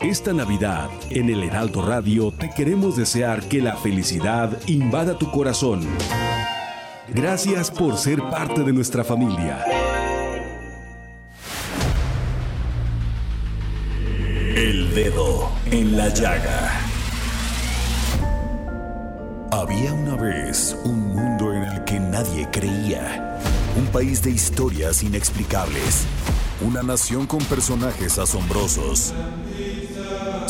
Esta Navidad, en el Heraldo Radio, te queremos desear que la felicidad invada tu corazón. Gracias por ser parte de nuestra familia. El dedo en la llaga. Había una vez un mundo en el que nadie creía. Un país de historias inexplicables. Una nación con personajes asombrosos.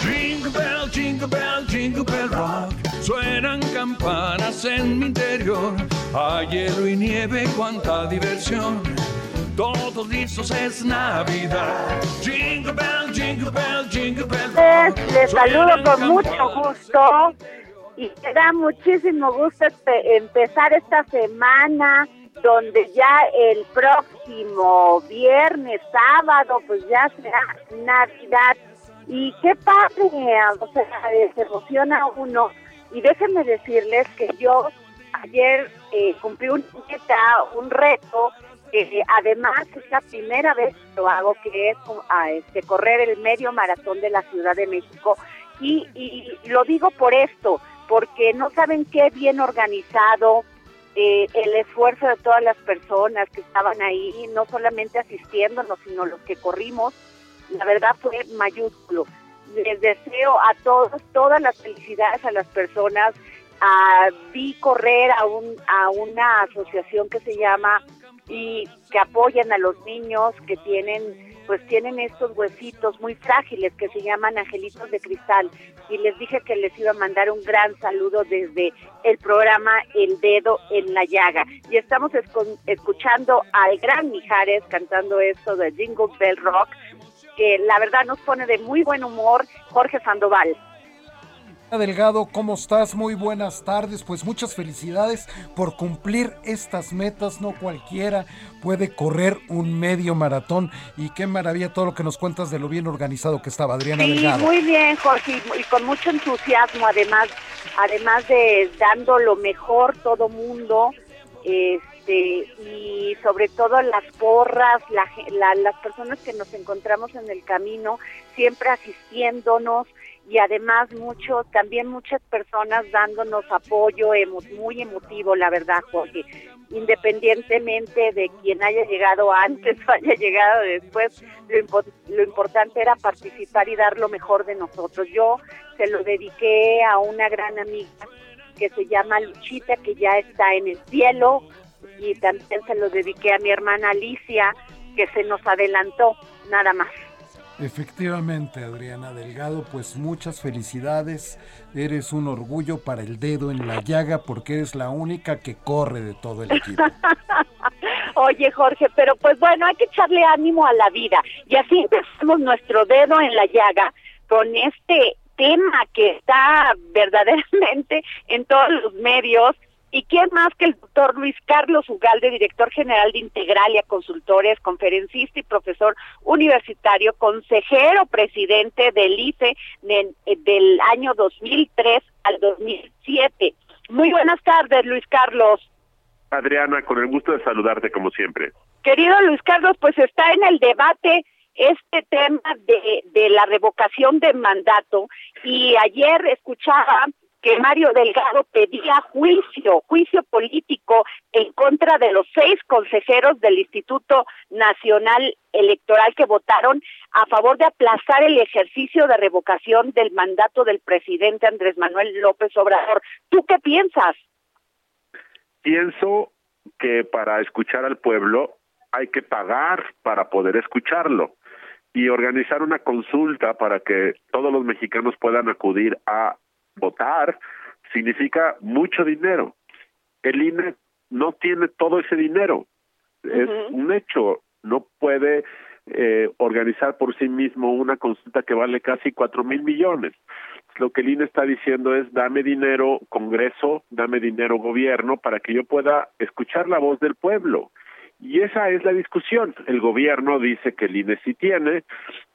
Jingle bell, jingle bell, jingle bell rock. Suenan campanas en mi interior. Hay hielo y nieve, cuánta diversión. Todos listos es Navidad. Jingle bell, jingle bell, jingle bell rock. Les saludo con mucho gusto y me da muchísimo gusto empezar esta semana donde ya el próximo viernes, sábado, pues ya será Navidad. Y qué padre, o sea, se emociona uno. Y déjenme decirles que yo ayer eh, cumplí una meta, un reto, que además es la primera vez que lo hago, que es ah, este, correr el medio maratón de la Ciudad de México. Y, y lo digo por esto, porque no saben qué bien organizado, eh, el esfuerzo de todas las personas que estaban ahí, no solamente asistiéndonos, sino los que corrimos, la verdad fue mayúsculo. Les deseo a todos todas las felicidades a las personas. Ah, vi correr a, un, a una asociación que se llama y que apoyan a los niños que tienen pues tienen estos huesitos muy frágiles que se llaman angelitos de cristal y les dije que les iba a mandar un gran saludo desde el programa El Dedo en la Llaga y estamos escuchando al gran Mijares cantando esto de Jingle Bell Rock que la verdad nos pone de muy buen humor Jorge Sandoval. Delgado, ¿cómo estás? Muy buenas tardes. Pues muchas felicidades por cumplir estas metas. No cualquiera puede correr un medio maratón. Y qué maravilla todo lo que nos cuentas de lo bien organizado que estaba Adriana Sí, Delgado. muy bien, Jorge, y- con mucho entusiasmo, además, además de dando lo mejor todo mundo, este, y sobre todo las porras, la la- las personas que nos encontramos en el camino, siempre asistiéndonos, y además mucho, también muchas personas dándonos apoyo emo- muy emotivo, la verdad, Jorge, independientemente de quien haya llegado antes o haya llegado después, lo, impo- lo importante era participar y dar lo mejor de nosotros. Yo se lo dediqué a una gran amiga que se llama Luchita, que ya está en el cielo, y también se lo dediqué a mi hermana Alicia, que se nos adelantó, nada más. Efectivamente, Adriana Delgado, pues muchas felicidades. Eres un orgullo para el dedo en la llaga porque eres la única que corre de todo el equipo. Oye, Jorge, pero pues bueno, hay que echarle ánimo a la vida. Y así empezamos nuestro dedo en la llaga con este tema que está verdaderamente en todos los medios. ¿Y quién más que el doctor Luis Carlos Ugalde, director general de Integralia Consultores, conferencista y profesor universitario, consejero presidente del IFE de- del año 2003 al 2007? Muy buenas tardes, Luis Carlos. Adriana, con el gusto de saludarte como siempre. Querido Luis Carlos, pues está en el debate este tema de, de la revocación de mandato y ayer escuchaba Mario Delgado pedía juicio, juicio político en contra de los seis consejeros del Instituto Nacional Electoral que votaron a favor de aplazar el ejercicio de revocación del mandato del presidente Andrés Manuel López Obrador. ¿Tú qué piensas? Pienso que para escuchar al pueblo hay que pagar para poder escucharlo y organizar una consulta para que todos los mexicanos puedan acudir a votar significa mucho dinero. El INE no tiene todo ese dinero. Es un hecho. No puede eh, organizar por sí mismo una consulta que vale casi cuatro mil millones. Lo que el INE está diciendo es dame dinero Congreso, dame dinero gobierno para que yo pueda escuchar la voz del pueblo. Y esa es la discusión. El gobierno dice que el INE sí tiene,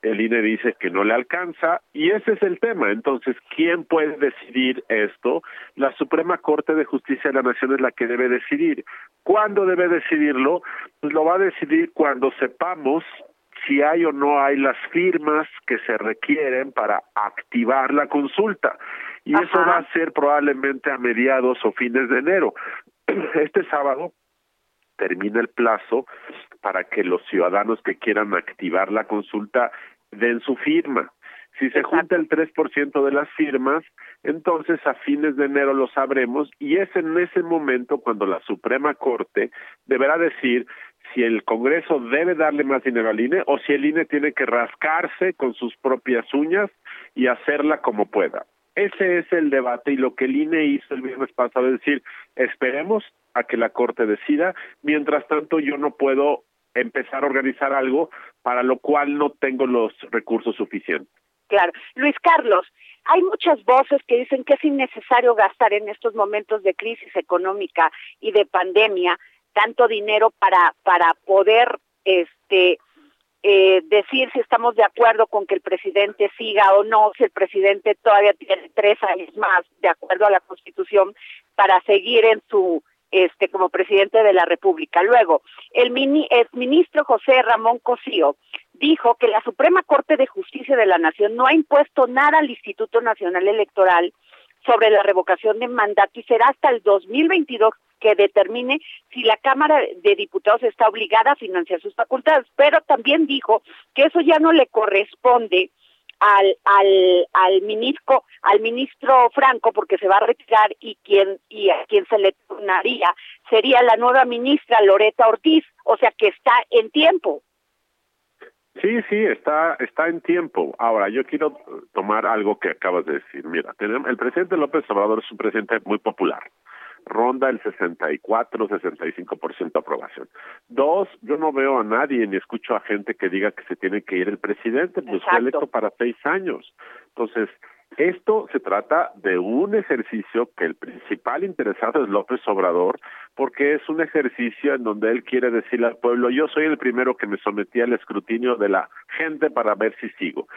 el INE dice que no le alcanza, y ese es el tema. Entonces, ¿quién puede decidir esto? La Suprema Corte de Justicia de la Nación es la que debe decidir. ¿Cuándo debe decidirlo? Pues lo va a decidir cuando sepamos si hay o no hay las firmas que se requieren para activar la consulta. Y eso va a ser probablemente a mediados o fines de enero. Este sábado termina el plazo para que los ciudadanos que quieran activar la consulta den su firma. Si se junta el 3% de las firmas, entonces a fines de enero lo sabremos y es en ese momento cuando la Suprema Corte deberá decir si el Congreso debe darle más dinero al INE o si el INE tiene que rascarse con sus propias uñas y hacerla como pueda. Ese es el debate y lo que el INE hizo el viernes pasado es decir, esperemos a que la Corte decida, mientras tanto yo no puedo empezar a organizar algo para lo cual no tengo los recursos suficientes. Claro. Luis Carlos, hay muchas voces que dicen que es innecesario gastar en estos momentos de crisis económica y de pandemia tanto dinero para para poder este eh, decir si estamos de acuerdo con que el presidente siga o no, si el presidente todavía tiene tres años más, de acuerdo a la Constitución, para seguir en su este como presidente de la República. Luego, el, mini, el ministro José Ramón Cosío dijo que la Suprema Corte de Justicia de la Nación no ha impuesto nada al Instituto Nacional Electoral sobre la revocación de mandato y será hasta el 2022 que determine si la Cámara de Diputados está obligada a financiar sus facultades, pero también dijo que eso ya no le corresponde al al al ministro al ministro Franco porque se va a retirar y quien y a quien se le turnaría sería la nueva ministra Loreta Ortiz, o sea que está en tiempo. Sí, sí, está está en tiempo. Ahora, yo quiero tomar algo que acabas de decir. Mira, tenemos, el presidente López Obrador es un presidente muy popular ronda el 64, 65% de aprobación. Dos, yo no veo a nadie ni escucho a gente que diga que se tiene que ir el presidente, pues fue electo para seis años. Entonces, esto se trata de un ejercicio que el principal interesado es López Obrador, porque es un ejercicio en donde él quiere decirle al pueblo, yo soy el primero que me sometí al escrutinio de la gente para ver si sigo.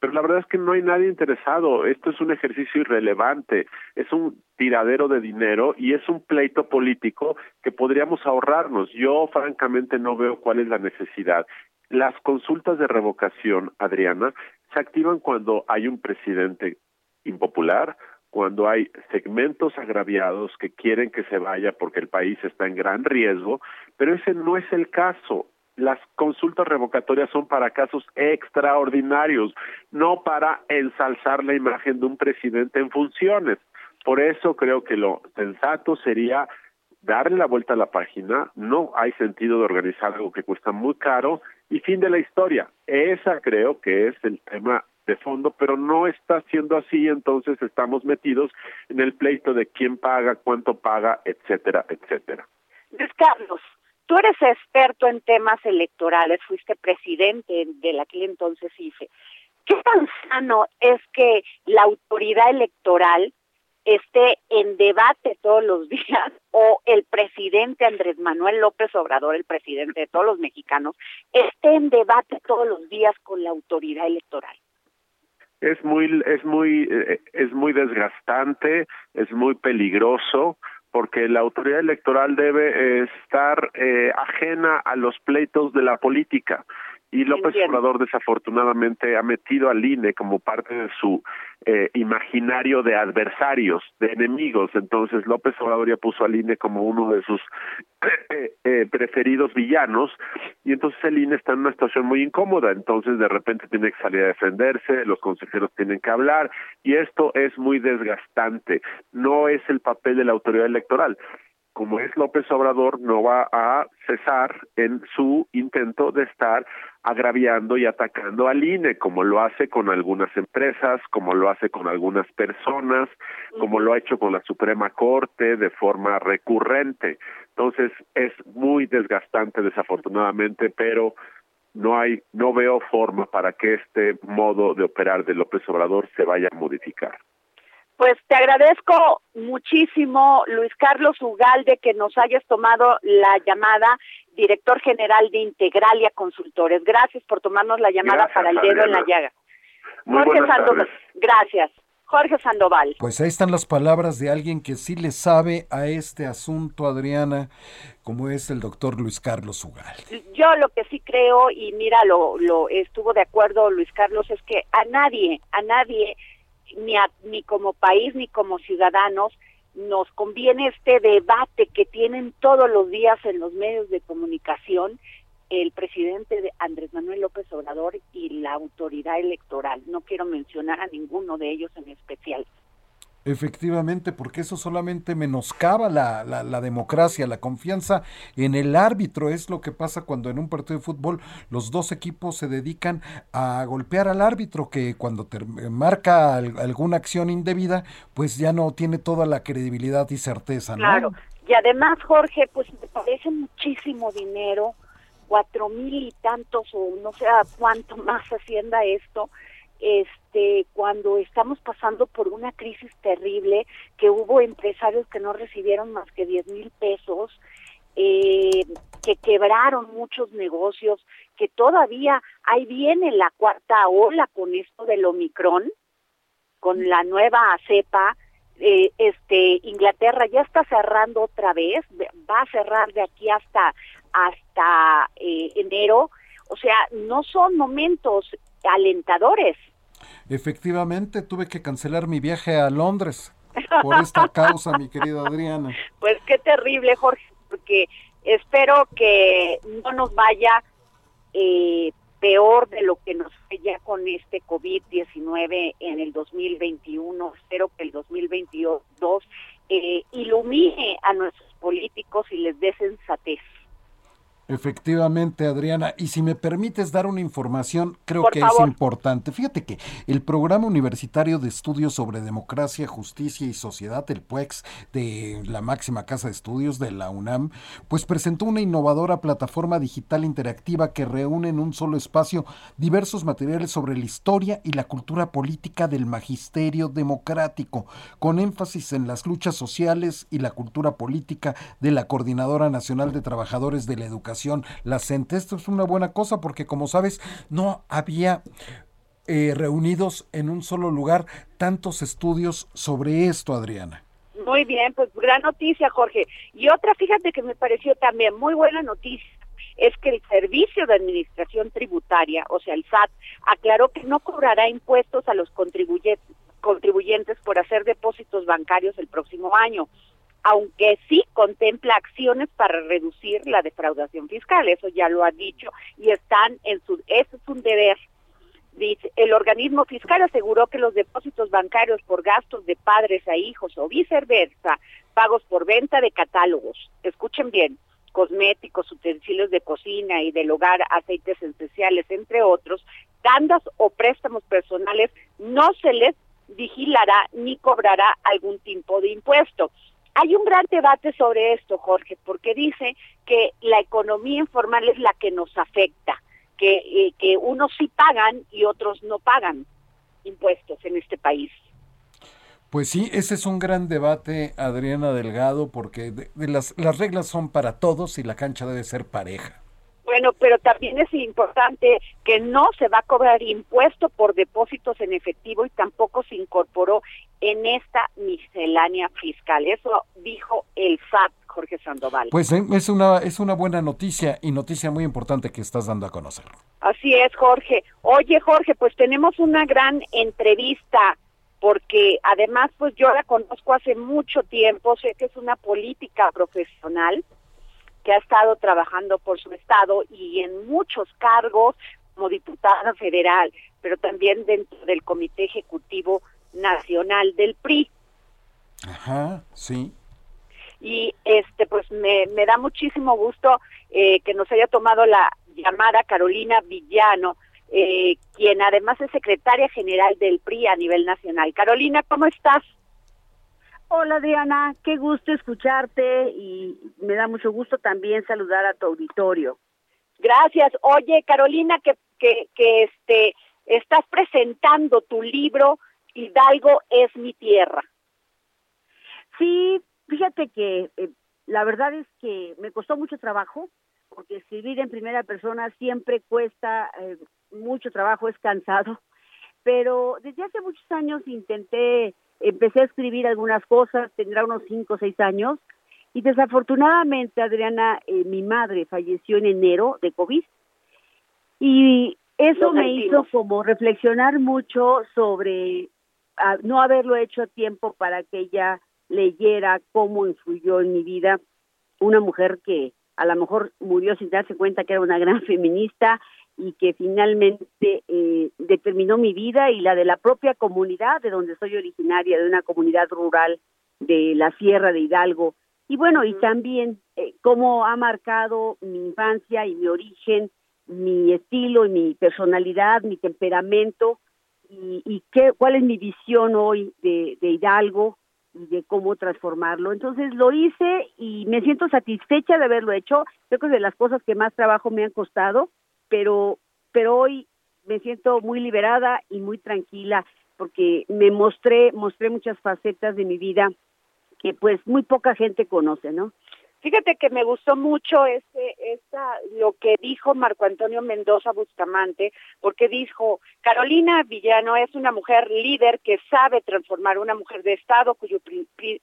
Pero la verdad es que no hay nadie interesado, esto es un ejercicio irrelevante, es un tiradero de dinero y es un pleito político que podríamos ahorrarnos. Yo francamente no veo cuál es la necesidad. Las consultas de revocación, Adriana, se activan cuando hay un presidente impopular, cuando hay segmentos agraviados que quieren que se vaya porque el país está en gran riesgo, pero ese no es el caso. Las consultas revocatorias son para casos extraordinarios, no para ensalzar la imagen de un presidente en funciones. Por eso creo que lo sensato sería darle la vuelta a la página, no hay sentido de organizar algo que cuesta muy caro y fin de la historia. Esa creo que es el tema de fondo, pero no está siendo así, entonces estamos metidos en el pleito de quién paga, cuánto paga, etcétera, etcétera. Luis Carlos, tú eres experto en temas electorales, fuiste presidente de aquel entonces IFE. ¿Qué tan sano es que la autoridad electoral esté en debate todos los días o el presidente Andrés Manuel López Obrador, el presidente de todos los mexicanos, esté en debate todos los días con la autoridad electoral. Es muy es muy eh, es muy desgastante, es muy peligroso porque la autoridad electoral debe estar eh, ajena a los pleitos de la política Y López Obrador desafortunadamente ha metido al INE como parte de su eh, imaginario de adversarios, de enemigos. Entonces López Obrador ya puso al INE como uno de sus eh, eh, preferidos villanos y entonces el INE está en una situación muy incómoda. Entonces de repente tiene que salir a defenderse, los consejeros tienen que hablar y esto es muy desgastante. No es el papel de la autoridad electoral como es López Obrador, no va a cesar en su intento de estar agraviando y atacando al INE, como lo hace con algunas empresas, como lo hace con algunas personas, como lo ha hecho con la Suprema Corte de forma recurrente. Entonces, es muy desgastante desafortunadamente, pero no hay no veo forma para que este modo de operar de López Obrador se vaya a modificar. Pues te agradezco muchísimo, Luis Carlos Ugalde, que nos hayas tomado la llamada, director general de Integralia Consultores. Gracias por tomarnos la llamada para el dedo en la llaga. Jorge Sandoval, gracias. Jorge Sandoval. Pues ahí están las palabras de alguien que sí le sabe a este asunto, Adriana, como es el doctor Luis Carlos Ugalde. Yo lo que sí creo, y mira, lo, lo estuvo de acuerdo Luis Carlos, es que a nadie, a nadie ni, ni como país ni como ciudadanos nos conviene este debate que tienen todos los días en los medios de comunicación el presidente de Andrés Manuel López Obrador y la autoridad electoral. No quiero mencionar a ninguno de ellos en especial. Efectivamente, porque eso solamente menoscaba la, la, la, democracia, la confianza en el árbitro. Es lo que pasa cuando en un partido de fútbol los dos equipos se dedican a golpear al árbitro, que cuando te marca alguna acción indebida, pues ya no tiene toda la credibilidad y certeza. Claro, y además, Jorge, pues me parece muchísimo dinero, cuatro mil y tantos o no sé cuánto más hacienda esto este cuando estamos pasando por una crisis terrible que hubo empresarios que no recibieron más que 10 mil pesos eh, que quebraron muchos negocios que todavía ahí viene la cuarta ola con esto del omicron con la nueva cepa eh, este Inglaterra ya está cerrando otra vez va a cerrar de aquí hasta hasta eh, enero. O sea no son momentos alentadores Efectivamente, tuve que cancelar mi viaje a Londres por esta causa, mi querida Adriana. Pues qué terrible, Jorge, porque espero que no nos vaya eh, peor de lo que nos fue ya con este COVID-19 en el 2021. Espero que el 2022 eh, ilumine a nuestros políticos y les dé sensatez. Efectivamente, Adriana. Y si me permites dar una información, creo que es importante. Fíjate que el Programa Universitario de Estudios sobre Democracia, Justicia y Sociedad, el PUEX, de la máxima casa de estudios de la UNAM, pues presentó una innovadora plataforma digital interactiva que reúne en un solo espacio diversos materiales sobre la historia y la cultura política del magisterio democrático, con énfasis en las luchas sociales y la cultura política de la Coordinadora Nacional de Trabajadores de la Educación la CENTE. Esto es una buena cosa porque, como sabes, no había eh, reunidos en un solo lugar tantos estudios sobre esto, Adriana. Muy bien, pues gran noticia, Jorge. Y otra, fíjate que me pareció también muy buena noticia, es que el Servicio de Administración Tributaria, o sea, el SAT, aclaró que no cobrará impuestos a los contribuyentes, contribuyentes por hacer depósitos bancarios el próximo año aunque sí contempla acciones para reducir la defraudación fiscal, eso ya lo ha dicho, y están en su, eso es un deber. Dice, el organismo fiscal aseguró que los depósitos bancarios por gastos de padres a hijos o viceversa, pagos por venta de catálogos, escuchen bien, cosméticos, utensilios de cocina y del hogar, aceites esenciales, entre otros, tandas o préstamos personales, no se les vigilará ni cobrará algún tipo de impuesto. Hay un gran debate sobre esto, Jorge, porque dice que la economía informal es la que nos afecta, que, eh, que unos sí pagan y otros no pagan impuestos en este país. Pues sí, ese es un gran debate, Adriana Delgado, porque las, las reglas son para todos y la cancha debe ser pareja. Bueno, pero también es importante que no se va a cobrar impuesto por depósitos en efectivo y tampoco se incorporó en esta miscelánea fiscal. Eso dijo el SAT, Jorge Sandoval. Pues eh, es una, es una buena noticia y noticia muy importante que estás dando a conocer. Así es, Jorge. Oye, Jorge, pues tenemos una gran entrevista porque además pues yo la conozco hace mucho tiempo, sé que es una política profesional que ha estado trabajando por su estado y en muchos cargos como diputada federal, pero también dentro del Comité Ejecutivo Nacional del PRI. Ajá, sí. Y este pues me, me da muchísimo gusto eh, que nos haya tomado la llamada Carolina Villano, eh, quien además es secretaria general del PRI a nivel nacional. Carolina, ¿cómo estás? Hola Diana, qué gusto escucharte y me da mucho gusto también saludar a tu auditorio. Gracias. Oye, Carolina, que, que, que este, estás presentando tu libro Hidalgo es mi tierra. Sí, fíjate que eh, la verdad es que me costó mucho trabajo, porque escribir en primera persona siempre cuesta eh, mucho trabajo, es cansado, pero desde hace muchos años intenté, empecé a escribir algunas cosas, tendrá unos cinco o seis años, y desafortunadamente, Adriana, eh, mi madre falleció en enero de COVID, y eso me hizo como reflexionar mucho sobre ah, no haberlo hecho a tiempo para que ella leyera cómo influyó en mi vida. Una mujer que a lo mejor murió sin darse cuenta que era una gran feminista y que finalmente eh, determinó mi vida y la de la propia comunidad de donde soy originaria, de una comunidad rural de la Sierra de Hidalgo. Y bueno, y también eh, cómo ha marcado mi infancia y mi origen, mi estilo y mi personalidad, mi temperamento y, y qué, cuál es mi visión hoy de, de Hidalgo, y de cómo transformarlo. Entonces lo hice y me siento satisfecha de haberlo hecho. Creo que es de las cosas que más trabajo me han costado, pero, pero hoy me siento muy liberada y muy tranquila porque me mostré, mostré muchas facetas de mi vida que pues muy poca gente conoce, ¿no? Fíjate que me gustó mucho este, esta, lo que dijo Marco Antonio Mendoza Bustamante, porque dijo, Carolina Villano es una mujer líder que sabe transformar una mujer de Estado cuyo,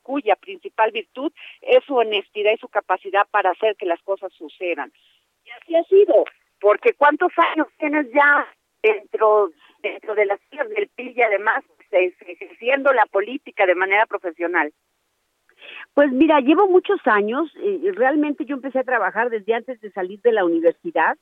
cuya principal virtud es su honestidad y su capacidad para hacer que las cosas sucedan. Y así ha sido, porque ¿cuántos años tienes ya dentro, dentro de las del PIL y además ejerciendo la política de manera profesional? Pues mira, llevo muchos años, eh, realmente yo empecé a trabajar desde antes de salir de la universidad.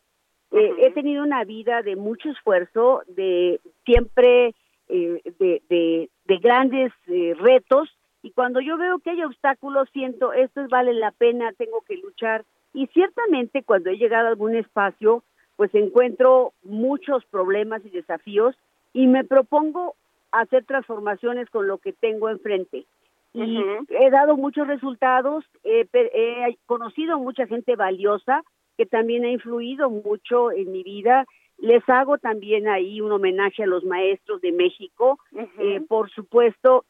Eh, he tenido una vida de mucho esfuerzo, de siempre eh, de, de, de, grandes retos y cuando yo veo que hay obstáculos siento esto vale la pena, tengo que luchar y ciertamente cuando he llegado a algún espacio pues encuentro muchos problemas y desafíos y me propongo hacer transformaciones con lo que tengo enfrente y he dado muchos resultados, he conocido mucha gente valiosa que también ha influido mucho en mi vida. Les hago también ahí un homenaje a los maestros de México. Eh, por supuesto,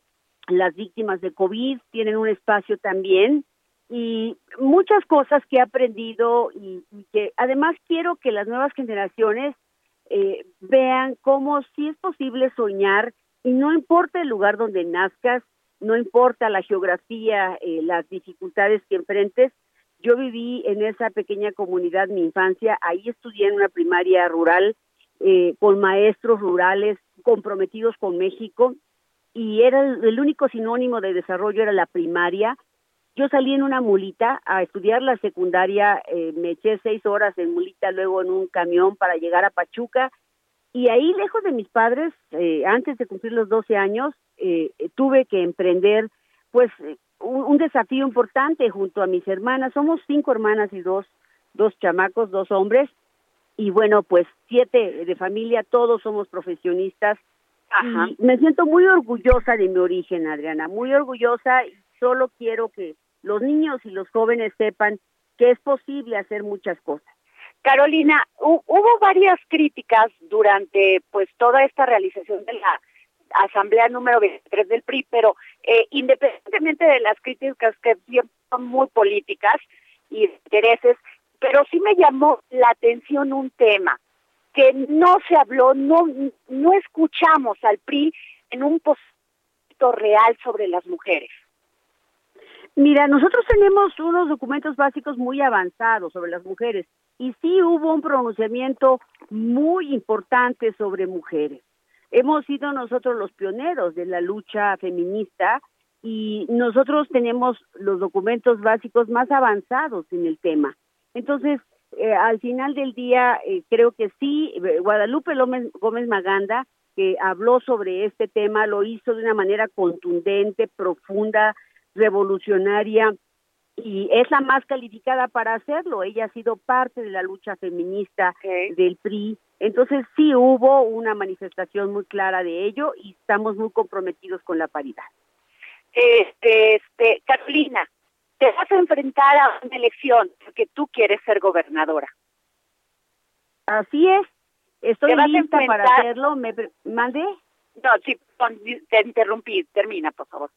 las víctimas de COVID tienen un espacio también y muchas cosas que he aprendido y, que además quiero que las nuevas generaciones eh, vean cómo sí es posible soñar y no importa el lugar donde nazcas, no importa la geografía, eh, las dificultades que enfrentes. Yo viví en esa pequeña comunidad mi infancia, ahí estudié en una primaria rural eh, con maestros rurales comprometidos con México y era el, único sinónimo de desarrollo era la primaria. Yo salí en una mulita a estudiar la secundaria, eh, me eché seis horas en mulita, luego en un camión para llegar a Pachuca y ahí lejos de mis padres, antes de cumplir los 12 años, eh, tuve que emprender pues un, desafío importante junto a mis hermanas. Somos cinco hermanas y dos, dos chamacos, dos hombres. Y bueno, pues siete de familia, todos somos profesionistas. Y me siento muy orgullosa de mi origen, Adriana, muy orgullosa y solo quiero que los niños y los jóvenes sepan que es posible hacer muchas cosas. Carolina, hubo varias críticas durante pues toda esta realización de la asamblea número 23 del PRI, pero eh, independientemente de las críticas que son muy políticas y intereses, pero sí me llamó la atención un tema que no se habló, no no escuchamos al PRI en un posito real sobre las mujeres. Mira, nosotros tenemos unos documentos básicos muy avanzados sobre las mujeres y sí hubo un pronunciamiento muy importante sobre mujeres. Hemos sido nosotros los pioneros de la lucha feminista y nosotros tenemos los documentos básicos más avanzados en el tema. Entonces, eh, al final del día, eh, creo que sí, eh, Guadalupe Gómez Maganda, que habló sobre este tema, lo hizo de una manera contundente, profunda, revolucionaria, y es la más calificada para hacerlo. Ella ha sido parte de la lucha feminista del PRI. Entonces sí hubo una manifestación muy clara de ello y estamos muy comprometidos con la paridad. Este, este, Carolina, te vas a enfrentar a una elección porque tú quieres ser gobernadora. Así es. Estoy lista para hacerlo. ¿Me mande? No, sí, te interrumpí. Termina, por favor.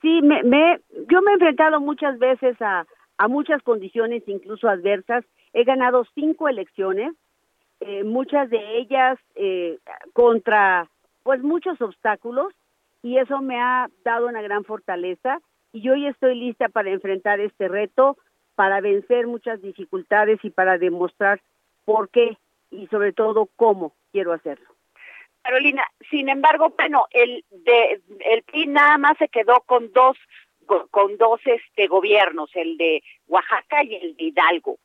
Sí, me, me, yo me he enfrentado muchas veces a, muchas condiciones, incluso adversas. He ganado cinco elecciones, eh, muchas de ellas eh, contra pues muchos obstáculos y eso me ha dado una gran fortaleza y hoy estoy lista para enfrentar este reto, para vencer muchas dificultades y para demostrar por qué y sobre todo cómo quiero hacerlo. Carolina, sin embargo, bueno, el de el PRI nada más se quedó con dos con dos este gobiernos, el de Oaxaca y el de Hidalgo.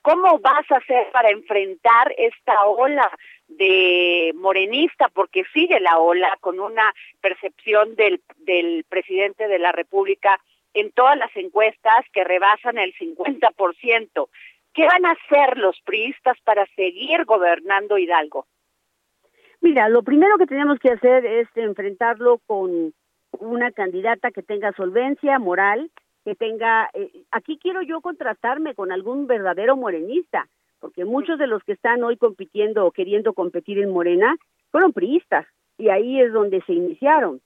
¿Cómo vas a hacer para enfrentar esta ola de morenista? Porque sigue la ola con una percepción del, del presidente de la República en todas las encuestas que rebasan el 50%. ¿Qué van a hacer los priistas para seguir gobernando Hidalgo? Mira, lo primero que tenemos que hacer es enfrentarlo con una candidata que tenga solvencia moral, que tenga, eh, aquí quiero yo contrastarme con algún verdadero morenista, porque muchos de los que están hoy compitiendo o queriendo competir en Morena fueron priistas y ahí es donde se iniciaron.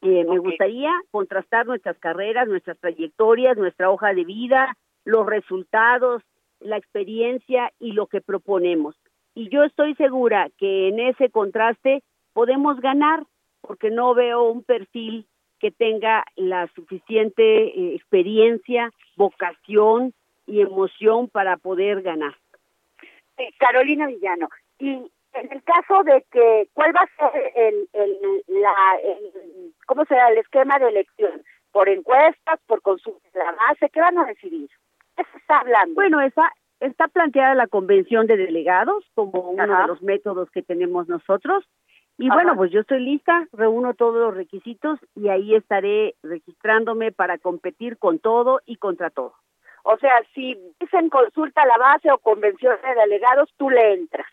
Eh, me gustaría contrastar nuestras carreras, nuestras trayectorias, nuestra hoja de vida, los resultados, la experiencia y lo que proponemos y yo estoy segura que en ese contraste podemos ganar porque no veo un perfil que tenga la suficiente eh, experiencia, vocación y emoción para poder ganar. Carolina Villano, y en el caso de que, ¿cuál va a ser el, el, la, el, cómo será el esquema de elección? ¿Por encuestas, por consulta de la base? ¿Qué van a decidir? ¿Qué se está hablando? Bueno, esa, Está planteada la convención de delegados como uno de los métodos que tenemos nosotros. Y bueno, pues yo estoy lista, reúno todos los requisitos y ahí estaré registrándome para competir con todo y contra todo. O sea, si dicen consulta la base o convención de delegados, tú le entras.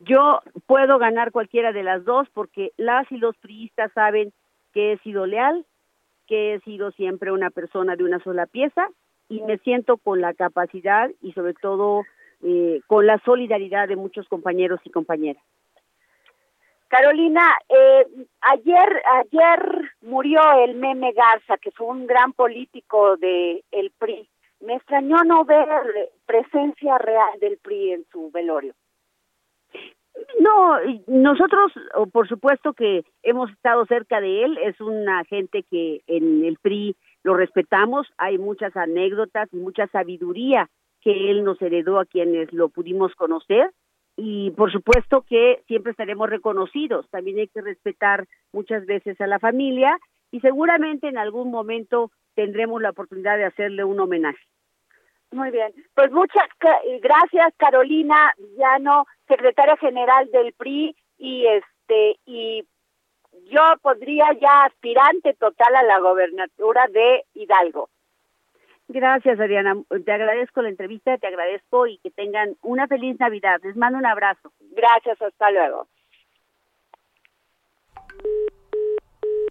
Yo puedo ganar cualquiera de las dos porque las y los priistas saben que he sido leal, que he sido siempre una persona de una sola pieza y me siento con la capacidad y sobre todo eh, con la solidaridad de muchos compañeros y compañeras. Carolina, eh, ayer ayer murió el Meme Garza, que fue un gran político de el PRI. Me extrañó no ver presencia real del PRI en su velorio. No, nosotros, por supuesto que hemos estado cerca de él, es una gente que en el PRI lo respetamos, hay muchas anécdotas y mucha sabiduría que él nos heredó a quienes lo pudimos conocer y por supuesto que siempre estaremos reconocidos, también hay que respetar muchas veces a la familia y seguramente en algún momento tendremos la oportunidad de hacerle un homenaje. Muy bien, pues muchas gracias Carolina Villano, secretaria general del PRI y este y yo podría ya aspirante total a la gobernatura de Hidalgo. Gracias, Adriana. Te agradezco la entrevista, te agradezco y que tengan una feliz Navidad. Les mando un abrazo. Gracias, hasta luego.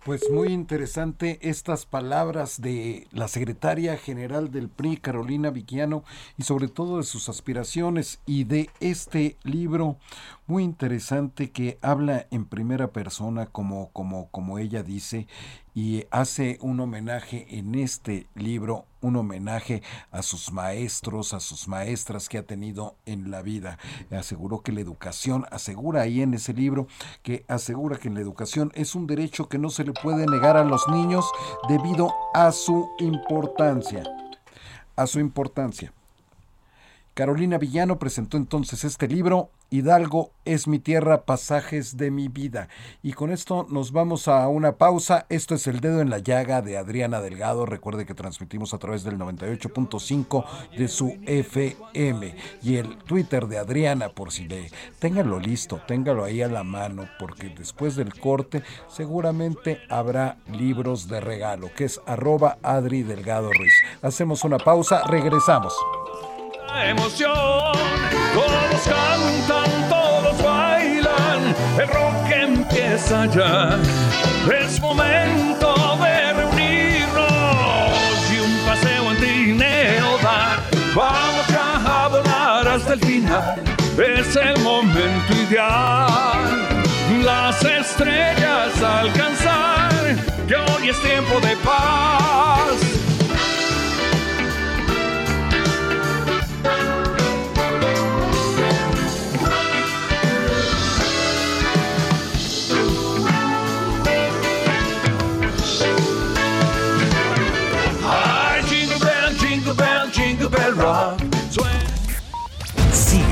Pues muy interesante estas palabras de la secretaria general del PRI, Carolina Viquiano, y sobre todo de sus aspiraciones y de este libro. Muy interesante que habla en primera persona, como, como, como ella dice, y hace un homenaje en este libro un homenaje a sus maestros, a sus maestras que ha tenido en la vida. Aseguró que la educación, asegura ahí en ese libro, que asegura que la educación es un derecho que no se le puede negar a los niños debido a su importancia. A su importancia. Carolina Villano presentó entonces este libro, Hidalgo es mi tierra, pasajes de mi vida. Y con esto nos vamos a una pausa. Esto es El Dedo en la Llaga de Adriana Delgado. Recuerde que transmitimos a través del 98.5 de su FM. Y el Twitter de Adriana, por si le... Téngalo listo, téngalo ahí a la mano, porque después del corte seguramente habrá libros de regalo, que es arroba Adri Delgado Ruiz. Hacemos una pausa, regresamos emoción. Todos cantan, todos bailan, el rock empieza ya. Es momento de reunirnos y un paseo en trineo dar. Vamos a volar hasta el final, es el momento ideal. Las estrellas alcanzar, que hoy es tiempo de paz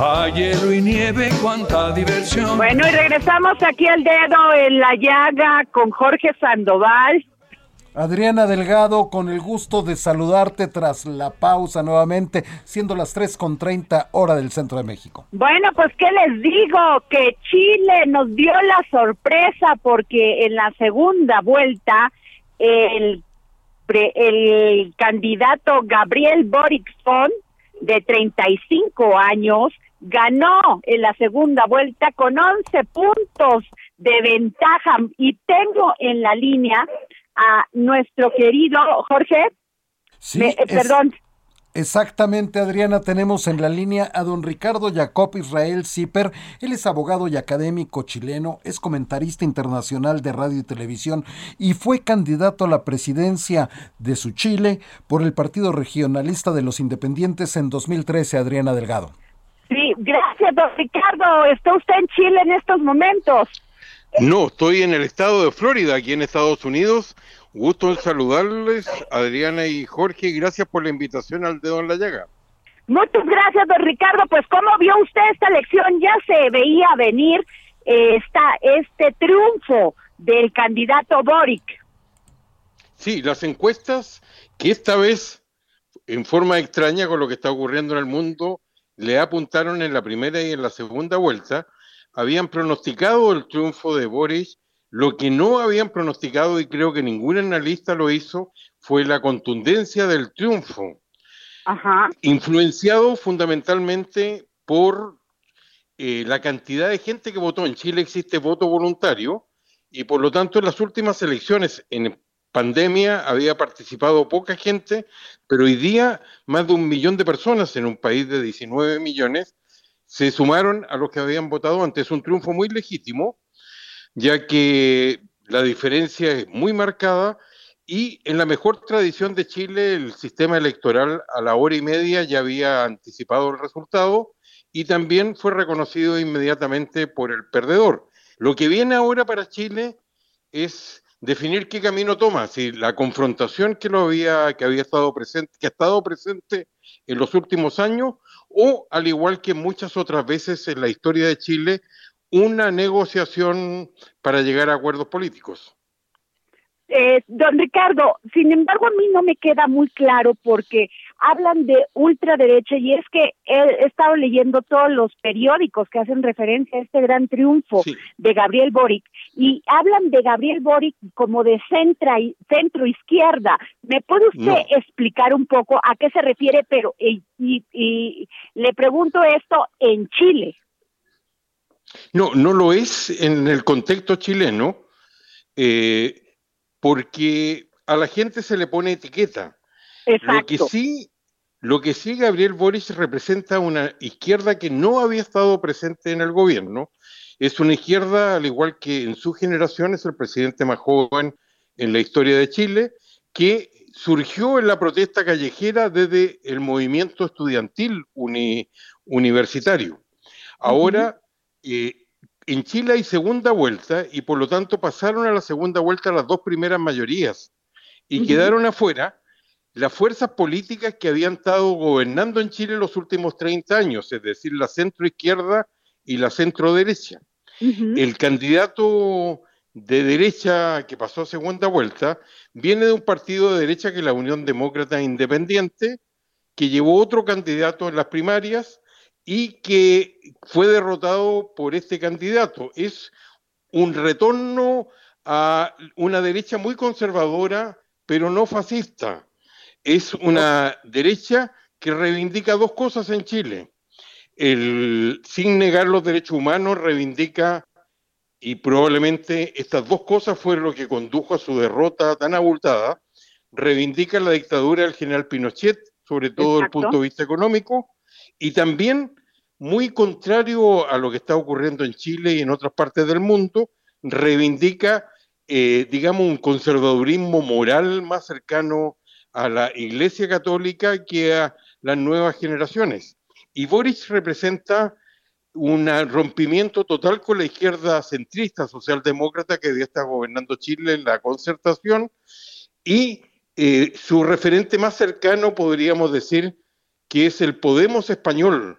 Hay hielo y nieve, cuánta diversión. Bueno, y regresamos aquí al dedo en la llaga con Jorge Sandoval. Adriana Delgado, con el gusto de saludarte tras la pausa nuevamente, siendo las 3.30 hora del centro de México. Bueno, pues qué les digo, que Chile nos dio la sorpresa porque en la segunda vuelta el el candidato Gabriel Boric de 35 años, ganó en la segunda vuelta con 11 puntos de ventaja. Y tengo en la línea a nuestro querido Jorge. Sí, eh, perdón, Exactamente, Adriana, tenemos en la línea a don Ricardo Jacob Israel Zipper. Él es abogado y académico chileno, es comentarista internacional de radio y televisión y fue candidato a la presidencia de su Chile por el Partido Regionalista de los Independientes en 2013, Adriana Delgado. Sí, gracias, don Ricardo. ¿Está usted en Chile en estos momentos? No, estoy en el estado de Florida, aquí en Estados Unidos Gusto en saludarles, Adriana y Jorge, gracias por la invitación al dedo en la llaga. Muchas gracias, don Ricardo. Pues, ¿cómo vio usted esta elección? Ya se veía venir eh, este triunfo del candidato Boric. Sí, las encuestas que esta vez, en forma extraña con lo que está ocurriendo en el mundo, le apuntaron en la primera y en la segunda vuelta, habían pronosticado el triunfo de Boric lo que no habían pronosticado, y creo que ningún analista lo hizo, fue la contundencia del triunfo. Influenciado fundamentalmente por eh, la cantidad de gente que votó. En Chile existe voto voluntario y por lo tanto en las últimas elecciones en pandemia había participado poca gente, pero hoy día más de un millón de personas en un país de 19 millones se sumaron a los que habían votado antes. Un triunfo muy legítimo ya que la diferencia es muy marcada Y en la mejor tradición de Chile, el sistema electoral a la hora y media ya había anticipado el resultado y también fue reconocido inmediatamente por el perdedor. Lo que viene ahora para Chile es definir qué camino toma, si la confrontación que lo había, que había estado presente, que ha estado presente en los últimos años, o al igual que muchas otras veces en la historia de Chile, una negociación para llegar a acuerdos políticos. Eh, don Ricardo, sin embargo, a mí no me queda muy claro porque hablan de ultraderecha y es que he, estado leyendo todos los periódicos que hacen referencia a este gran triunfo de Gabriel Boric y hablan de Gabriel Boric como de centra, centro izquierda. ¿Me puede usted explicar un poco a qué se refiere? Pero y, y, le pregunto esto en Chile. No, no lo es en el contexto chileno. Eh, porque a la gente se le pone etiqueta. Exacto. Lo que sí, lo que sí Gabriel Boris representa una izquierda que no había estado presente en el gobierno. Es una izquierda, al igual que en su generación, es el presidente más joven en la historia de Chile, que surgió en la protesta callejera desde el movimiento estudiantil universitario. Ahora, eh, en Chile hay segunda vuelta y por lo tanto pasaron a la segunda vuelta las dos primeras mayorías y quedaron afuera las fuerzas políticas que habían estado gobernando en Chile los últimos 30 años, es decir, la centro izquierda y la centro derecha. El candidato de derecha que pasó a segunda vuelta viene de un partido de derecha que es la Unión Demócrata Independiente, que llevó otro candidato en las primarias y que fue derrotado por este candidato. Es un retorno a una derecha muy conservadora, pero no fascista. Es una derecha que reivindica dos cosas en Chile. El, sin negar los derechos humanos, reivindica, y probablemente estas dos cosas fueron lo que condujo a su derrota tan abultada, reivindica la dictadura del general Pinochet, sobre todo desde el punto de vista económico, y también, muy contrario a lo que está ocurriendo en Chile y en otras partes del mundo, reivindica, eh, digamos, un conservadurismo moral más cercano a la Iglesia Católica que a las nuevas generaciones. Y Boris representa un rompimiento total con la izquierda centrista socialdemócrata que había estado gobernando Chile en la concertación. Y eh, su referente más cercano podríamos decir que es el Podemos español,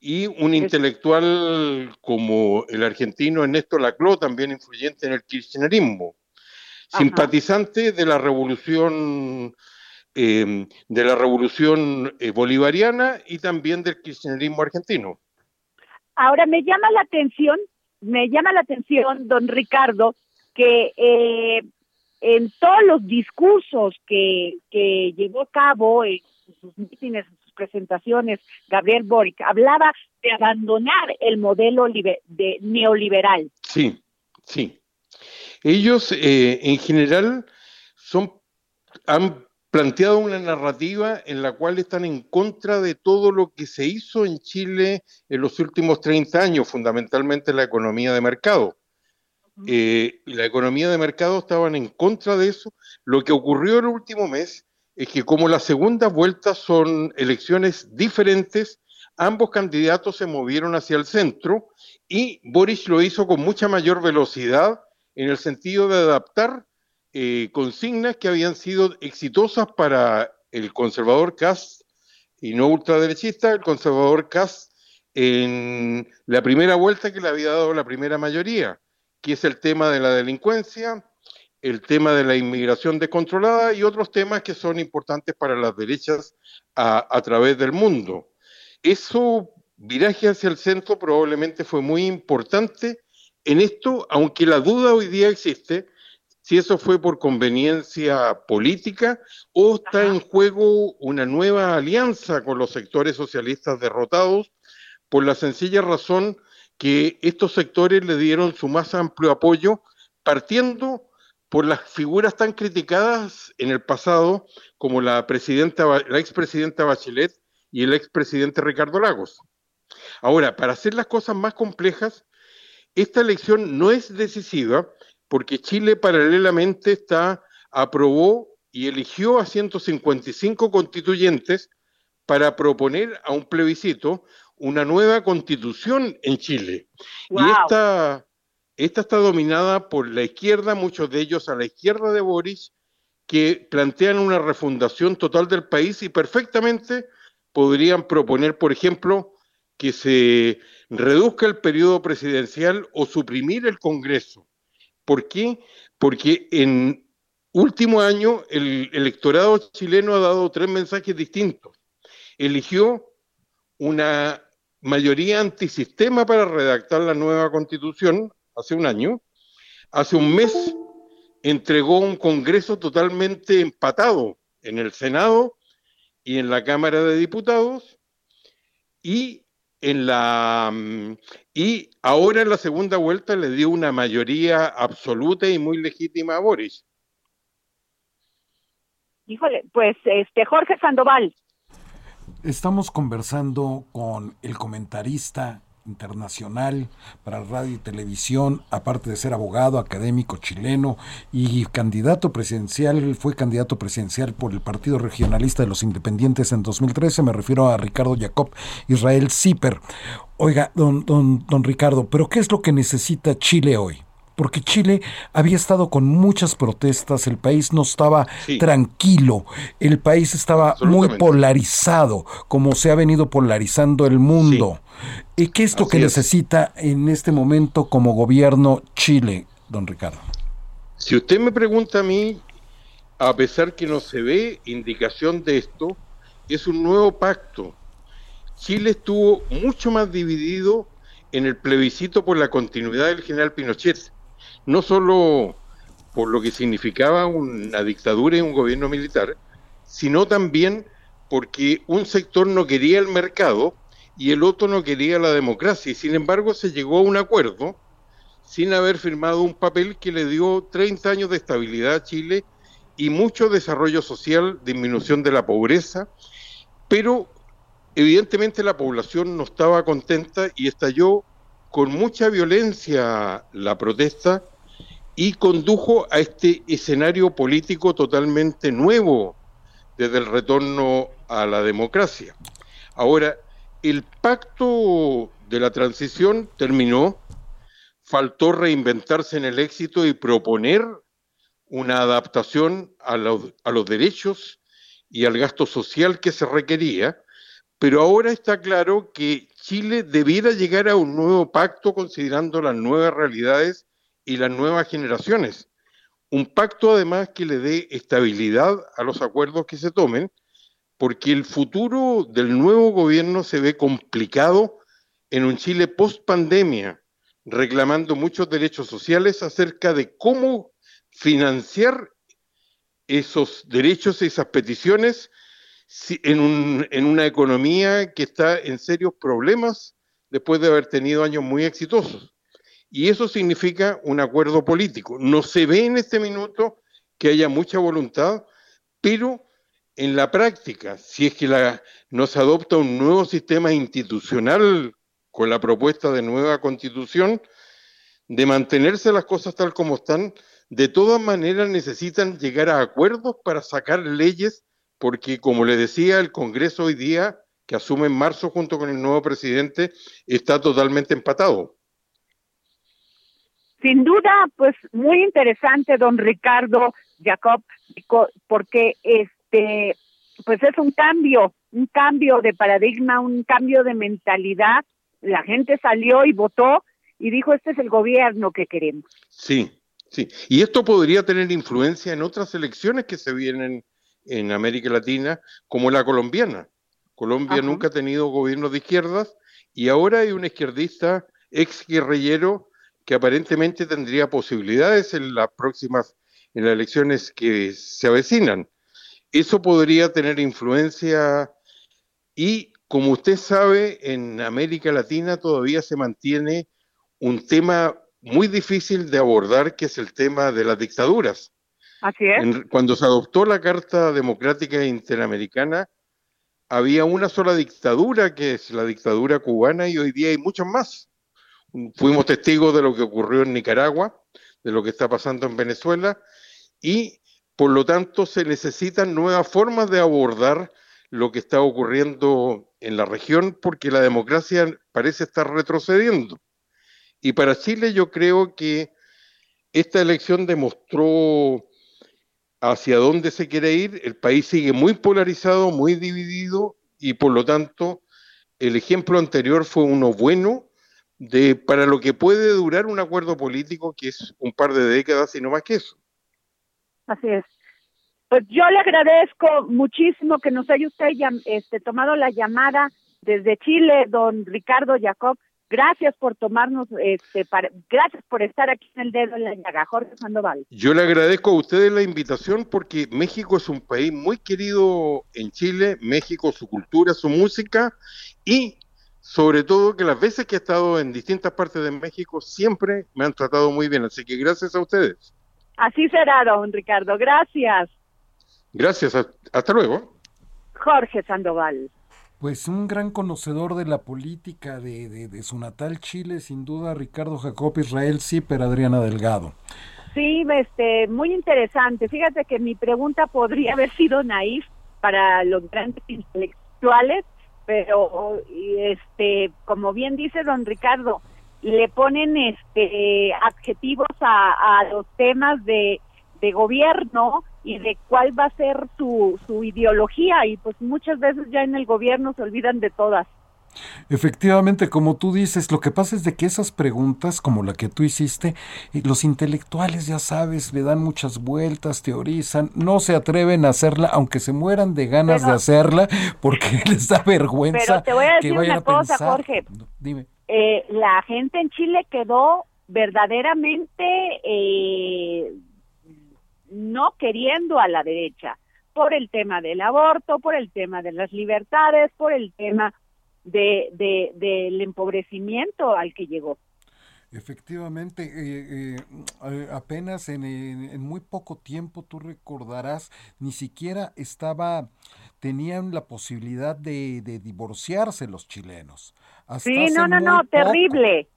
y un intelectual como el argentino Ernesto Laclau, también influyente en el kirchnerismo, simpatizante de la revolución em, de la revolución eh, bolivariana y también del kirchnerismo argentino. Ahora me llama la atención, me llama la atención, don Ricardo, que eh, en todos los discursos que, que llevó a cabo en sus mítines, en sus presentaciones, Gabriel Boric hablaba de abandonar el modelo de neoliberal. Sí, sí. Ellos eh, en general son han planteado una narrativa en la cual están en contra de todo lo que se hizo en Chile en los últimos 30 años, fundamentalmente la economía de mercado. Eh, la economía de mercado estaban en contra de eso. Lo que ocurrió el último mes es que como la segunda vuelta son elecciones diferentes, ambos candidatos se movieron hacia el centro y Boris lo hizo con mucha mayor velocidad en el sentido de adaptar eh, consignas que habían sido exitosas para el conservador Kass y no ultraderechista, el conservador Kass en la primera vuelta que le había dado la primera mayoría que es el tema de la delincuencia, el tema de la inmigración descontrolada y otros temas que son importantes para las derechas a, través del mundo. Eso viraje hacia el centro probablemente fue muy importante en esto, aunque la duda hoy día existe si eso fue por conveniencia política o está en juego una nueva alianza con los sectores socialistas derrotados por la sencilla razón que estos sectores le dieron su más amplio apoyo, partiendo por las figuras tan criticadas en el pasado como la presidenta, la expresidenta Bachelet y el expresidente Ricardo Lagos. Ahora, para hacer las cosas más complejas, esta elección no es decisiva porque Chile paralelamente está aprobó y eligió a 155 constituyentes para proponer a un plebiscito una nueva constitución en Chile. Y esta, esta está dominada por la izquierda, muchos de ellos a la izquierda de Boris, que plantean una refundación total del país y perfectamente podrían proponer, por ejemplo, que se reduzca el periodo presidencial o suprimir el Congreso. ¿Por qué? Porque en último año el electorado chileno ha dado tres mensajes distintos. Eligió una mayoría antisistema para redactar la nueva constitución hace un año. Hace un mes entregó un Congreso totalmente empatado en el Senado y en la Cámara de Diputados y en la mm, y ahora en la segunda vuelta le dio una mayoría absoluta y muy legítima a Boris. Híjole, pues este Jorge Sandoval. Estamos conversando con el comentarista internacional para radio y televisión, aparte de ser abogado, académico chileno y candidato presidencial, fue candidato presidencial por el Partido Regionalista de los Independientes en 2013, me refiero a Ricardo Jacob Israel Zipper. Oiga, don, don, don Ricardo, pero ¿qué es lo que necesita Chile hoy? Porque Chile había estado con muchas protestas, el país no estaba tranquilo, el país estaba muy polarizado, como se ha venido polarizando el mundo. ¿Y qué es lo que necesita en este momento como gobierno Chile, don Ricardo? Si usted me pregunta a mí, a pesar que no se ve indicación de esto, es un nuevo pacto. Chile estuvo mucho más dividido en el plebiscito por la continuidad del general Pinochet no solo por lo que significaba una dictadura y un gobierno militar, sino también porque un sector no quería el mercado y el otro no quería la democracia. Y sin embargo se llegó a un acuerdo sin haber firmado un papel que le dio 30 años de estabilidad a Chile y mucho desarrollo social, disminución de la pobreza, pero evidentemente la población no estaba contenta y estalló con mucha violencia la protesta y condujo a este escenario político totalmente nuevo desde el retorno a la democracia. Ahora, el pacto de la transición terminó, faltó reinventarse en el éxito y proponer una adaptación a los, a los derechos y al gasto social que se requería, pero ahora está claro que Chile debiera llegar a un nuevo pacto considerando las nuevas realidades y las nuevas generaciones. Un pacto además que le dé estabilidad a los acuerdos que se tomen, porque el futuro del nuevo gobierno se ve complicado en un Chile post pandemia, reclamando muchos derechos sociales acerca de cómo financiar esos derechos, y esas peticiones, en, en una economía que está en serios problemas después de haber tenido años muy exitosos. Y eso significa un acuerdo político. No se ve en este minuto que haya mucha voluntad, pero en la práctica, si es que la, no se adopta un nuevo sistema institucional con la propuesta de nueva constitución, de mantenerse las cosas tal como están, de todas maneras necesitan llegar a acuerdos para sacar leyes, porque como le decía, el Congreso hoy día, que asume en marzo junto con el nuevo presidente, está totalmente empatado. Sin duda, pues muy interesante, don Ricardo Jacob, porque este, pues es un cambio, un cambio de paradigma, un cambio de mentalidad. La gente salió y votó y dijo, este es el gobierno que queremos. Sí, sí. Y esto podría tener influencia en otras elecciones que se vienen en América Latina, como la colombiana. Colombia nunca ha tenido gobiernos de izquierdas y ahora hay un izquierdista ex guerrillero que aparentemente tendría posibilidades en las próximas, en las elecciones que se avecinan. Eso podría tener influencia y, como usted sabe, en América Latina todavía se mantiene un tema muy difícil de abordar, que es el tema de las dictaduras. Así es. cuando se adoptó la Carta Democrática Interamericana, había una sola dictadura, que es la dictadura cubana, y hoy día hay muchas más fuimos testigos de lo que ocurrió en Nicaragua, de lo que está pasando en Venezuela, y Por lo tanto, se necesitan nuevas formas de abordar lo que está ocurriendo en la región porque la democracia parece estar retrocediendo. Y para Chile yo creo que esta elección demostró hacia dónde se quiere ir. El país sigue muy polarizado, muy dividido y por lo tanto el ejemplo anterior fue uno bueno de para lo que puede durar un acuerdo político que es un par de décadas y no más que eso. Así es. Pues yo le agradezco muchísimo que nos haya usted este, tomado la llamada desde Chile, don Ricardo Jacob. Gracias por tomarnos, este, gracias por estar aquí en el dedo en la llaga, Jorge Sandoval. Yo le agradezco a ustedes la invitación porque México es un país muy querido en Chile, México, su cultura, su música y sobre todo que las veces que he estado en distintas partes de México siempre me han tratado muy bien, así que gracias a ustedes. Así será, don Ricardo, gracias. Gracias, hasta luego. Jorge Sandoval. Pues un gran conocedor de la política de, de, su natal Chile, sin duda, Ricardo Jacob Israel pero Adriana Delgado. Sí, este, muy interesante. Fíjate que mi pregunta podría haber sido naif para los grandes intelectuales, pero este, como bien dice don Ricardo, le ponen este adjetivos a, a los temas de, de gobierno y de cuál va a ser su, su ideología y pues muchas veces ya en el gobierno se olvidan de todas. Efectivamente, como tú dices, lo que pasa es de que esas preguntas, como la que tú hiciste, eh, los intelectuales, ya sabes, le dan muchas vueltas, teorizan, no se atreven a hacerla, aunque se mueran de ganas de hacerla, porque les da vergüenza. Pero te voy a decir una cosa, Jorge. Dime. Eh, la gente en Chile quedó verdaderamente eh, no queriendo a la derecha por el tema del aborto, por el tema de las libertades, por el tema de, del empobrecimiento al que llegó. Efectivamente, eh, eh, apenas en, muy poco tiempo, tú recordarás, ni siquiera estaba, tenían la posibilidad de, divorciarse los chilenos. sí, no, no, no, terrible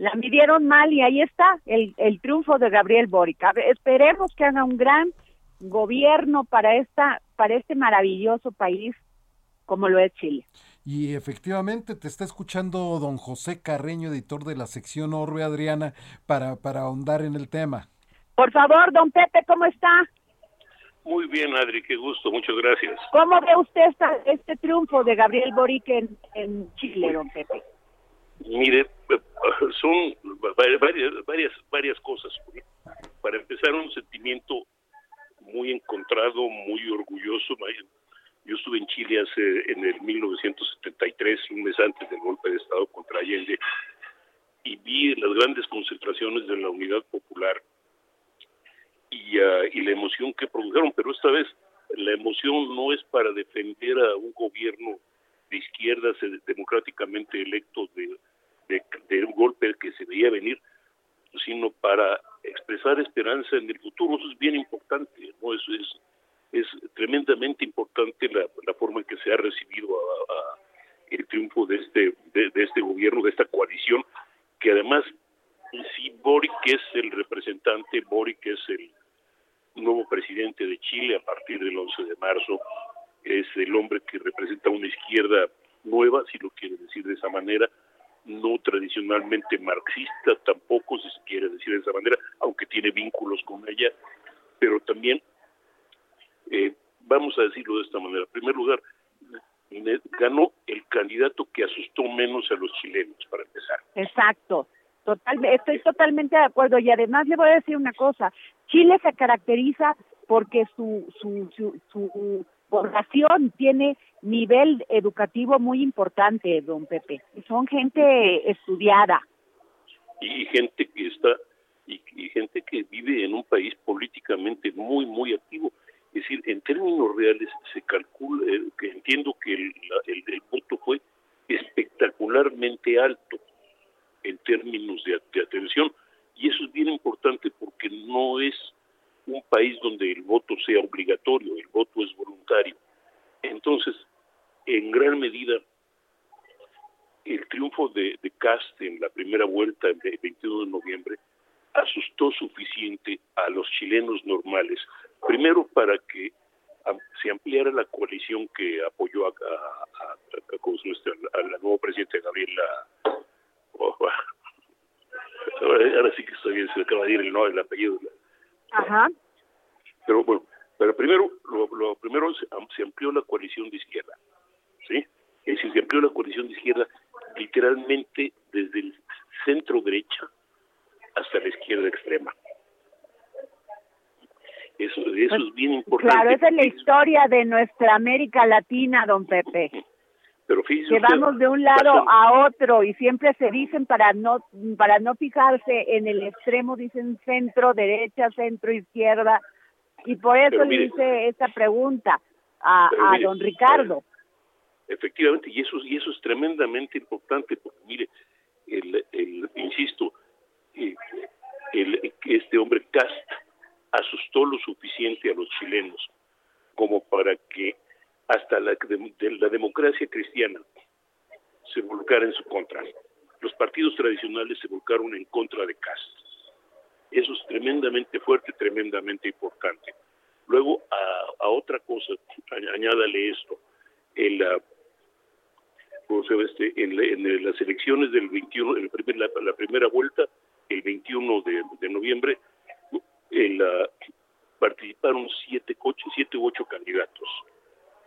la midieron mal y ahí está el, el triunfo de Gabriel Boric. Esperemos que haga un gran gobierno para esta para este maravilloso país como lo es Chile. Y efectivamente te está escuchando don José Carreño, editor de la sección Orbe Adriana, para, para ahondar en el tema. Por favor, don Pepe, ¿cómo está? Muy bien, Adri, qué gusto, muchas gracias. ¿Cómo ve usted este triunfo de Gabriel Boric en, en Chile, don Pepe? Mire, son varias, varias, varias cosas. Para empezar, un sentimiento muy encontrado, muy orgulloso. Yo estuve en Chile hace en el 1973, un mes antes del golpe de Estado contra Allende, y vi las grandes concentraciones de la Unidad Popular y, ah, y la emoción que produjeron, pero esta vez la emoción no es para defender a un gobierno de izquierdas democráticamente electo de de, un golpe que se veía venir, sino para expresar esperanza en el futuro. Eso es bien importante, ¿no? Eso es, es tremendamente importante la, forma en que se ha recibido a, el triunfo de este, de, este gobierno, de esta coalición, que además, si Boric es el representante, Boric es el nuevo presidente de Chile a partir del 11 de marzo, es el hombre que representa una izquierda nueva, si lo quiere decir de esa manera, no tradicionalmente marxista, tampoco si se quiere decir de esa manera, aunque tiene vínculos con ella, pero también, eh, vamos a decirlo de esta manera, en primer lugar, ganó el candidato que asustó menos a los chilenos, para empezar. Exacto, Total, estoy totalmente de acuerdo y además le voy a decir una cosa, Chile se caracteriza porque su, su, su, su población tiene nivel educativo muy importante, don Pepe. Son gente estudiada. Y gente que está, y, gente que vive en un país políticamente muy, muy activo. Es decir, en términos reales se calcula, eh, que entiendo que el, el, voto fue espectacularmente alto en términos de, atención. Y eso es bien importante porque no es un país donde el voto sea obligatorio, el voto es voluntario. Entonces, en gran medida, el triunfo de, de Cast en la primera vuelta el 21 de noviembre asustó suficiente a los chilenos normales Primero, para que se ampliara la coalición que apoyó a, a, la nueva presidenta Gabriela. Oh, ahora, sí que estoy bien, se acaba de ir el, no, el apellido. Ajá. Pero bueno, pero primero, lo, primero se, amplió la coalición de izquierda, ¿sí? Es decir, se amplió la coalición de izquierda literalmente desde el centro derecha hasta la izquierda extrema. Eso, eso pues, es bien importante. Claro, esa es la historia de nuestra América Latina, don Pepe. Pero que vamos de un lado a otro y siempre se dicen para no para no fijarse en el extremo dicen centro derecha centro izquierda y por eso le hice esta pregunta a, don Ricardo efectivamente y eso y eso es tremendamente importante porque mire el, el insisto eh, el, este hombre Cast asustó lo suficiente a los chilenos como para que hasta la, de, la democracia cristiana se volcara en su contra. Los partidos tradicionales se volcaron en contra de Cast. Eso es tremendamente fuerte, tremendamente importante. Luego, a, otra cosa, añádale esto, en, la, este, en, las elecciones del 21, en primer, la, primera vuelta, el 21 de, noviembre, en la, participaron siete coches, siete u ocho candidatos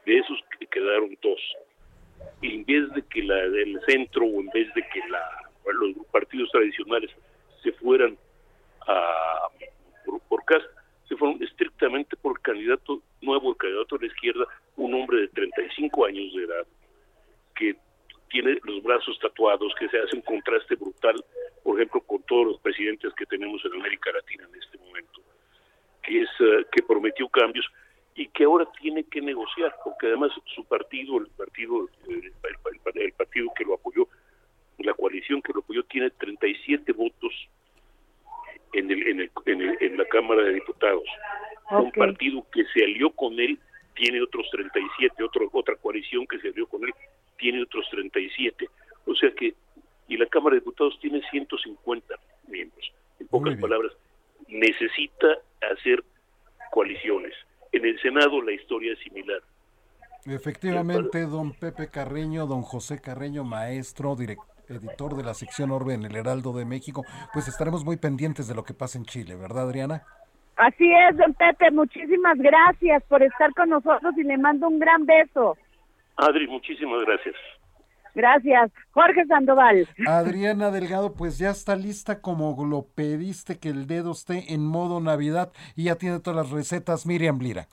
de esos quedaron dos. en vez de que la del centro o en vez de que la, los partidos tradicionales se fueran a, por, por se fueron estrictamente por candidato nuevo, candidato de la izquierda, un hombre de 35 años de edad, que tiene los brazos tatuados, que se hace un contraste brutal, por ejemplo, con todos los presidentes que tenemos en América Latina en este momento, que es eh, que prometió cambios y que ahora tiene que negociar, porque además su partido, el partido, el, partido que lo apoyó, la coalición que lo apoyó, tiene 37 votos en, el, en, el, en, la Cámara de Diputados. Un partido que se alió con él tiene otros 37, otro, otra coalición que se alió con él tiene otros 37. O sea que, y la Cámara de Diputados tiene 150 miembros. En pocas palabras, necesita hacer coaliciones en el Senado la historia es similar. Efectivamente, don Pepe Carreño, don José Carreño, maestro, editor de la sección Orbe en el Heraldo de México, pues estaremos muy pendientes de lo que pasa en Chile, ¿verdad, Adriana? Así es, don Pepe, muchísimas gracias por estar con nosotros y le mando un gran beso. Adri, muchísimas gracias. Gracias. Jorge Sandoval. Adriana Delgado, pues ya está lista como lo pediste que el dedo esté en modo Navidad y ya tiene todas las recetas Miriam Lira.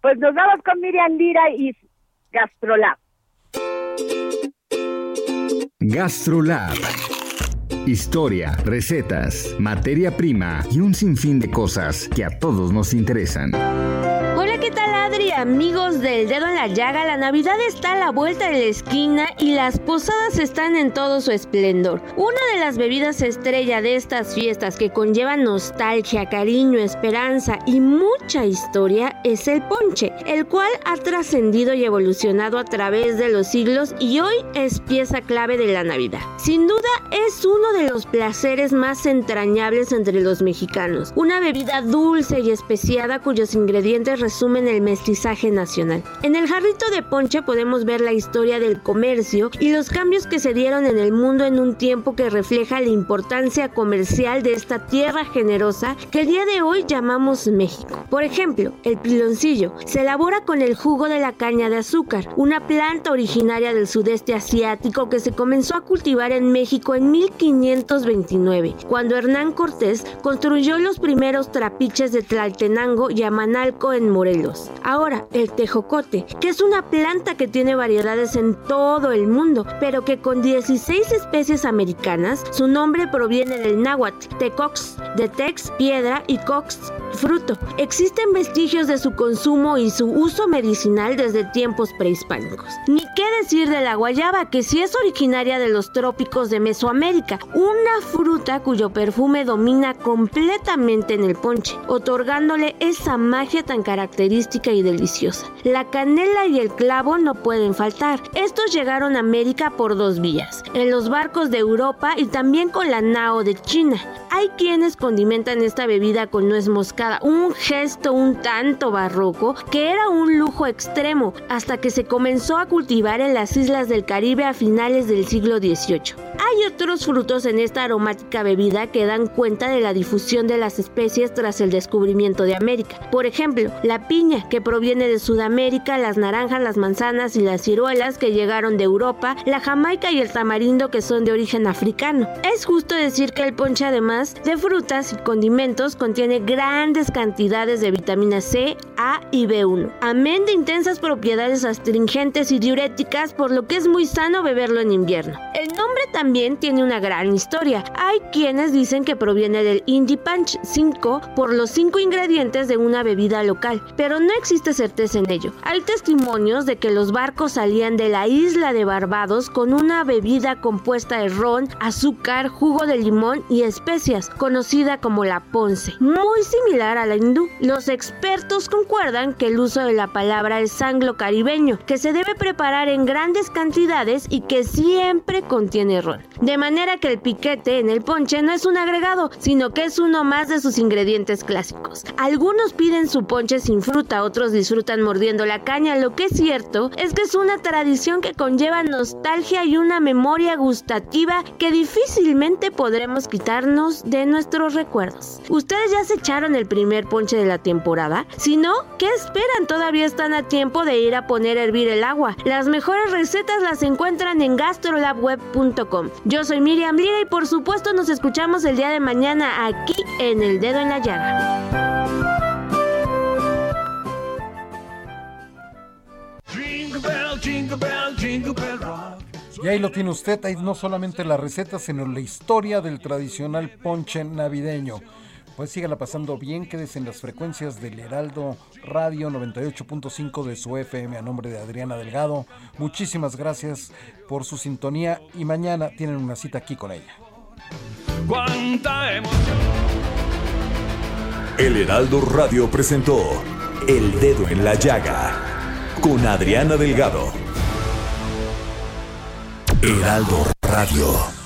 Pues nos vamos con Miriam Lira y Gastrolab. Gastrolab. Historia, recetas, materia prima y un sinfín de cosas que a todos nos interesan. Amigos del dedo en la llaga, la Navidad está a la vuelta de la esquina y las posadas están en todo su esplendor. Una de las bebidas estrella de estas fiestas que conllevan nostalgia, cariño, esperanza y mucha historia es el ponche, el cual ha trascendido y evolucionado a través de los siglos y hoy es pieza clave de la Navidad. Sin duda es uno de los placeres más entrañables entre los mexicanos, una bebida dulce y especiada cuyos ingredientes resumen en el mestizaje nacional. En el jarrito de ponche podemos ver la historia del comercio y los cambios que se dieron en el mundo en un tiempo que refleja la importancia comercial de esta tierra generosa que el día de hoy llamamos México. Por ejemplo, el piloncillo se elabora con el jugo de la caña de azúcar, una planta originaria del sudeste asiático que se comenzó a cultivar en México en 1529, cuando Hernán Cortés construyó los primeros trapiches de Tlaltenango y Amanalco en Morelos. Ahora, el tejocote, que es una planta que tiene variedades en todo el mundo, pero que con 16 especies americanas, su nombre proviene del náhuatl, tecox, de tex, piedra y cox, fruto. Existen vestigios de su consumo y su uso medicinal desde tiempos prehispánicos. Ni qué decir de la guayaba, que sí es originaria de los trópicos de Mesoamérica, una fruta cuyo perfume domina completamente en el ponche, otorgándole esa magia tan característica y deliciosa. La canela y el clavo no pueden faltar. Estos llegaron a América por dos vías, en los barcos de Europa y también con la nao de China. Hay quienes condimentan esta bebida con nuez moscada, un gesto un tanto barroco que era un lujo extremo hasta que se comenzó a cultivar en las islas del Caribe a finales del siglo XVIII. Hay otros frutos en esta aromática bebida que dan cuenta de la difusión de las especies tras el descubrimiento de América. Por ejemplo, la piña, que proviene de Sudamérica, las naranjas, las manzanas y las ciruelas que llegaron de Europa, la jamaica y el tamarindo que son de origen africano. Es justo decir que el ponche además de frutas y condimentos contiene grandes cantidades de vitamina C, A y B1, amén de intensas propiedades astringentes y diuréticas, por lo que es muy sano beberlo en invierno. El nombre también tiene una gran historia. Hay quienes dicen que proviene del Indie Punch 5 por los 5 ingredientes de una bebida local, pero no existe en ello. Hay testimonios de que los barcos salían de la isla de Barbados con una bebida compuesta de ron, azúcar, jugo de limón y especias, conocida como la ponce, muy similar a la hindú. Los expertos concuerdan que el uso de la palabra es anglo caribeño, que se debe preparar en grandes cantidades y que siempre contiene ron. De manera que el piquete en el ponche no es un agregado, sino que es uno más de sus ingredientes clásicos. Algunos piden su ponche sin fruta, otros mordiendo la caña. Lo que es cierto es que es una tradición que conlleva nostalgia y una memoria gustativa que difícilmente podremos quitarnos de nuestros recuerdos. ¿Ustedes ya se echaron el primer ponche de la temporada? Si no, ¿qué esperan? Todavía están a tiempo de ir a poner a hervir el agua. Las mejores recetas las encuentran en gastrolabweb.com. Yo soy Miriam Lira y por supuesto nos escuchamos el día de mañana aquí en El Dedo en la Llaga. Y ahí lo tiene usted, ahí no solamente la receta, sino la historia del tradicional ponche navideño. Pues sígala pasando bien, quédese en las frecuencias del Heraldo Radio 98.5 de su FM a nombre de Adriana Delgado. Muchísimas gracias por su sintonía y mañana tienen una cita aquí con ella. El Heraldo Radio presentó El Dedo en la Llaga con Adriana Delgado. Heraldo Radio.